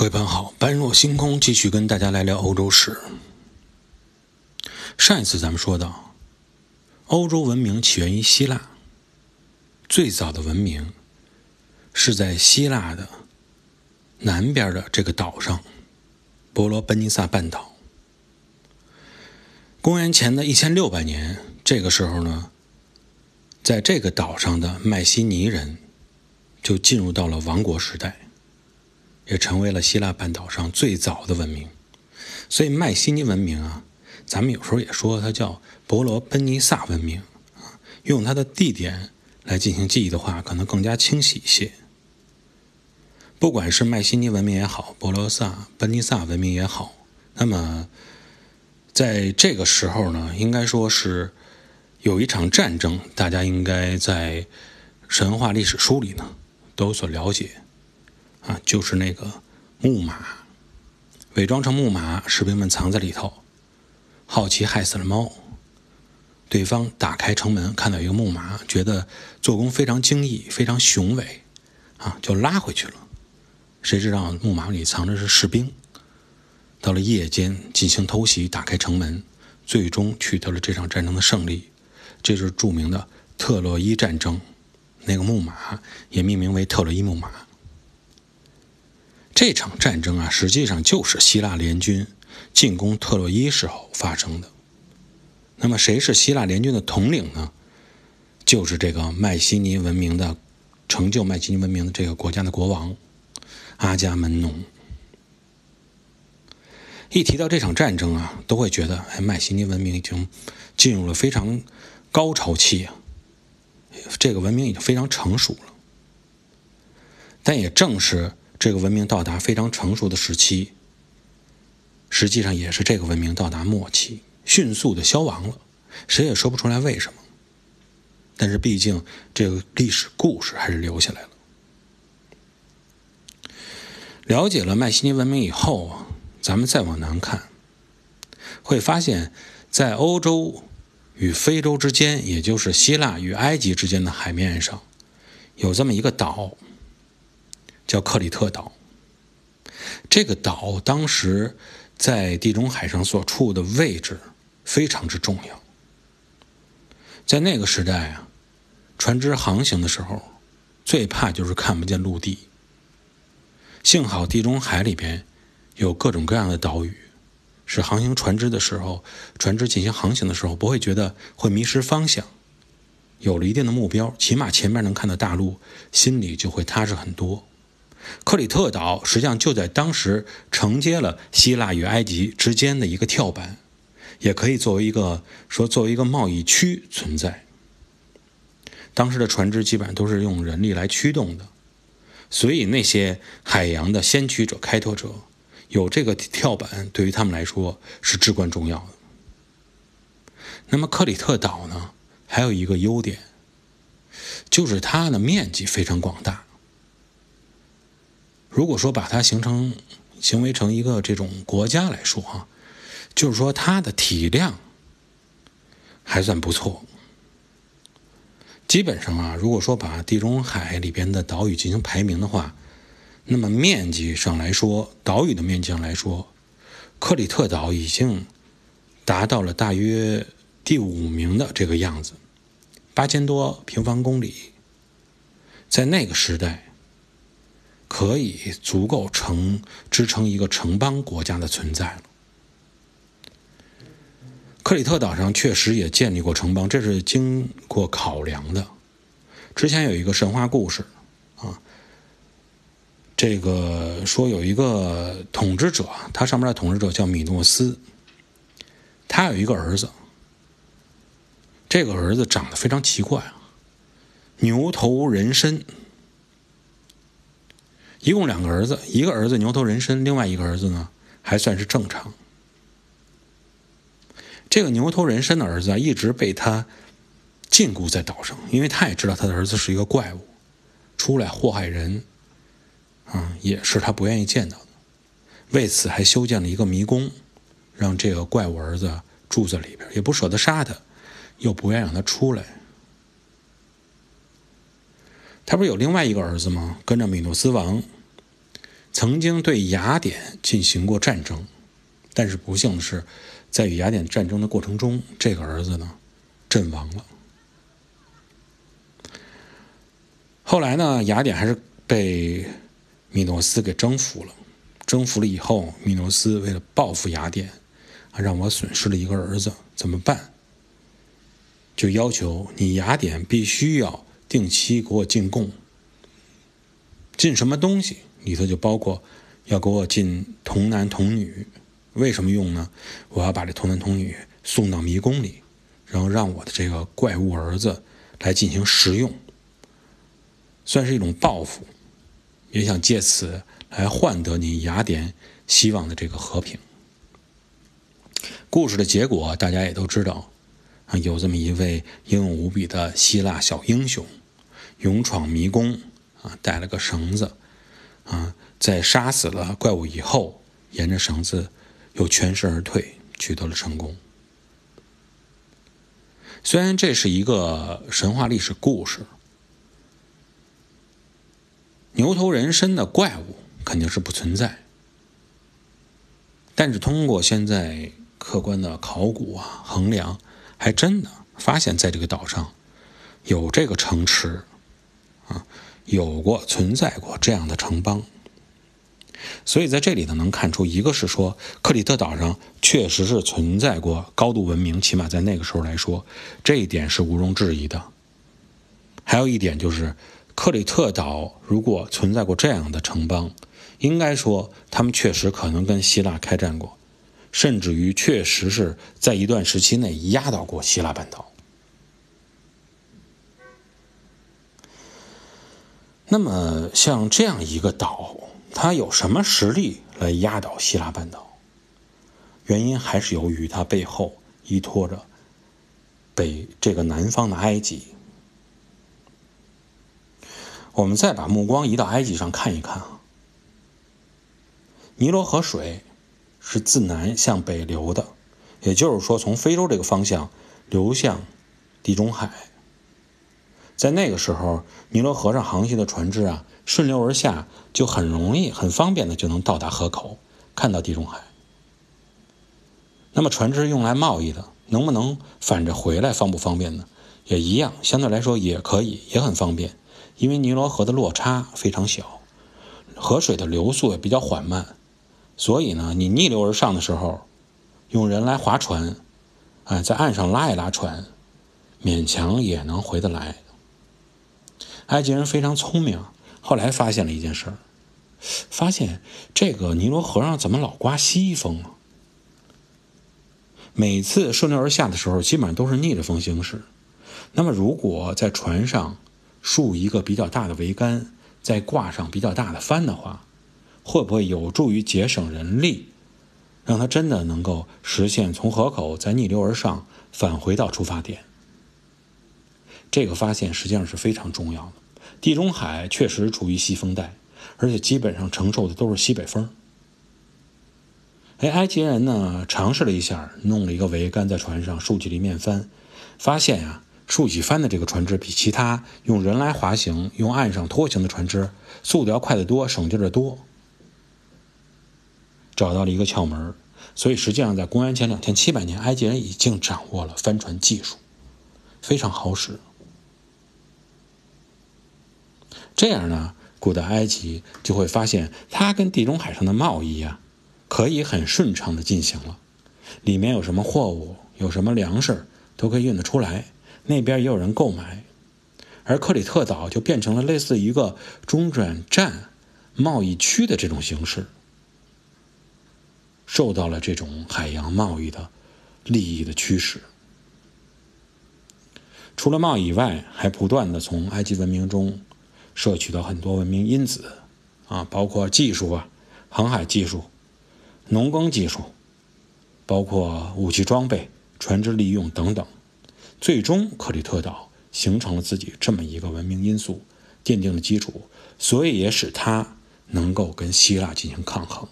各位朋友好，般若星空继续跟大家来聊欧洲史。上一次咱们说到，欧洲文明起源于希腊，最早的文明是在希腊的南边的这个岛上——伯罗奔尼撒半岛。公元前的一千六百年，这个时候呢，在这个岛上的迈锡尼人就进入到了王国时代。也成为了希腊半岛上最早的文明，所以迈锡尼文明啊，咱们有时候也说它叫伯罗奔尼撒文明啊，用它的地点来进行记忆的话，可能更加清晰一些。不管是迈锡尼文明也好，伯罗萨奔尼撒文明也好，那么在这个时候呢，应该说是有一场战争，大家应该在神话历史书里呢都有所了解。啊，就是那个木马，伪装成木马，士兵们藏在里头，好奇害死了猫。对方打开城门，看到一个木马，觉得做工非常精异，非常雄伟，啊，就拉回去了。谁知道木马里藏着是士兵。到了夜间进行偷袭，打开城门，最终取得了这场战争的胜利。这是著名的特洛伊战争，那个木马也命名为特洛伊木马。这场战争啊，实际上就是希腊联军进攻特洛伊时候发生的。那么，谁是希腊联军的统领呢？就是这个迈锡尼文明的成就迈锡尼文明的这个国家的国王阿伽门农。一提到这场战争啊，都会觉得，哎，迈锡尼文明已经进入了非常高潮期啊，这个文明已经非常成熟了。但也正是。这个文明到达非常成熟的时期，实际上也是这个文明到达末期，迅速的消亡了，谁也说不出来为什么。但是毕竟这个历史故事还是留下来了。了解了迈锡尼文明以后啊，咱们再往南看，会发现，在欧洲与非洲之间，也就是希腊与埃及之间的海面上，有这么一个岛。叫克里特岛。这个岛当时在地中海上所处的位置非常之重要。在那个时代啊，船只航行的时候，最怕就是看不见陆地。幸好地中海里边有各种各样的岛屿，使航行船只的时候，船只进行航行的时候不会觉得会迷失方向。有了一定的目标，起码前面能看到大陆，心里就会踏实很多。克里特岛实际上就在当时承接了希腊与埃及之间的一个跳板，也可以作为一个说作为一个贸易区存在。当时的船只基本上都是用人力来驱动的，所以那些海洋的先驱者、开拓者有这个跳板，对于他们来说是至关重要的。那么克里特岛呢，还有一个优点，就是它的面积非常广大。如果说把它形成、行为成一个这种国家来说，哈，就是说它的体量还算不错。基本上啊，如果说把地中海里边的岛屿进行排名的话，那么面积上来说，岛屿的面积上来说，克里特岛已经达到了大约第五名的这个样子，八千多平方公里，在那个时代。可以足够成支撑一个城邦国家的存在了。克里特岛上确实也建立过城邦，这是经过考量的。之前有一个神话故事啊，这个说有一个统治者，他上面的统治者叫米诺斯，他有一个儿子，这个儿子长得非常奇怪，牛头人身。一共两个儿子，一个儿子牛头人身，另外一个儿子呢还算是正常。这个牛头人身的儿子啊，一直被他禁锢在岛上，因为他也知道他的儿子是一个怪物，出来祸害人，啊，也是他不愿意见到的。为此还修建了一个迷宫，让这个怪物儿子住在里边，也不舍得杀他，又不愿让他出来。他不是有另外一个儿子吗？跟着米诺斯王曾经对雅典进行过战争，但是不幸的是，在与雅典战争的过程中，这个儿子呢阵亡了。后来呢，雅典还是被米诺斯给征服了。征服了以后，米诺斯为了报复雅典，啊，让我损失了一个儿子，怎么办？就要求你雅典必须要定期给我进贡。进什么东西里头就包括要给我进童男童女，为什么用呢？我要把这童男童女送到迷宫里，然后让我的这个怪物儿子来进行食用。算是一种报复，也想借此来换得你雅典希望的这个和平。故事的结果大家也都知道，有这么一位英勇无比的希腊小英雄，勇闯迷宫，啊，带了个绳子，啊，在杀死了怪物以后，沿着绳子又全身而退，取得了成功。虽然这是一个神话历史故事。牛头人身的怪物肯定是不存在，但是通过现在客观的考古啊衡量，还真的发现在这个岛上有这个城池啊，有过存在过这样的城邦，所以在这里呢能看出，一个是说克里特岛上确实是存在过高度文明，起码在那个时候来说，这一点是毋庸置疑的。还有一点就是。克里特岛如果存在过这样的城邦，应该说他们确实可能跟希腊开战过，甚至于确实是在一段时期内压倒过希腊半岛。那么像这样一个岛，它有什么实力来压倒希腊半岛？原因还是由于它背后依托着北这个南方的埃及。我们再把目光移到埃及上看一看啊，尼罗河水是自南向北流的，也就是说，从非洲这个方向流向地中海。在那个时候，尼罗河上航行的船只啊，顺流而下，就很容易、很方便的就能到达河口，看到地中海。那么，船只用来贸易的，能不能反着回来，方不方便呢？也一样，相对来说也可以，也很方便。因为尼罗河的落差非常小，河水的流速也比较缓慢，所以呢，你逆流而上的时候，用人来划船，哎，在岸上拉一拉船，勉强也能回得来。埃及人非常聪明，后来发现了一件事儿，发现这个尼罗河上怎么老刮西风啊？每次顺流而下的时候，基本上都是逆着风行驶。那么，如果在船上，竖一个比较大的桅杆，再挂上比较大的帆的话，会不会有助于节省人力，让它真的能够实现从河口再逆流而上，返回到出发点？这个发现实际上是非常重要的。地中海确实处于西风带，而且基本上承受的都是西北风。哎，埃及人呢尝试了一下，弄了一个桅杆在船上竖起了一面帆，发现呀。竖起帆的这个船只比其他用人来滑行、用岸上拖行的船只速度要快得多，省劲的多。找到了一个窍门，所以实际上在公元前两千七百年，埃及人已经掌握了帆船技术，非常好使。这样呢，古代埃及就会发现，它跟地中海上的贸易呀，可以很顺畅的进行了。里面有什么货物，有什么粮食，都可以运得出来。那边也有人购买，而克里特岛就变成了类似一个中转站、贸易区的这种形式，受到了这种海洋贸易的利益的驱使。除了贸易以外，还不断的从埃及文明中摄取到很多文明因子，啊，包括技术啊、航海技术、农耕技术，包括武器装备、船只利用等等。最终，克里特岛形成了自己这么一个文明因素，奠定了基础，所以也使它能够跟希腊进行抗衡。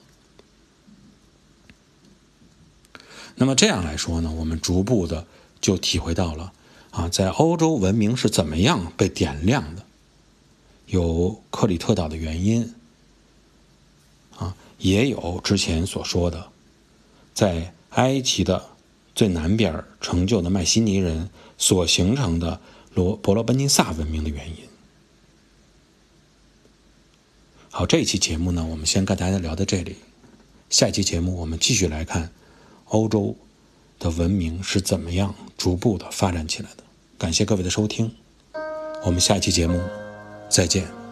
那么这样来说呢，我们逐步的就体会到了啊，在欧洲文明是怎么样被点亮的，有克里特岛的原因啊，也有之前所说的，在埃及的最南边成就的迈锡尼人所形成的罗伯罗奔尼撒文明的原因。好，这一期节目呢，我们先跟大家聊到这里。下一期节目我们继续来看欧洲的文明是怎么样逐步的发展起来的。感谢各位的收听，我们下一期节目再见。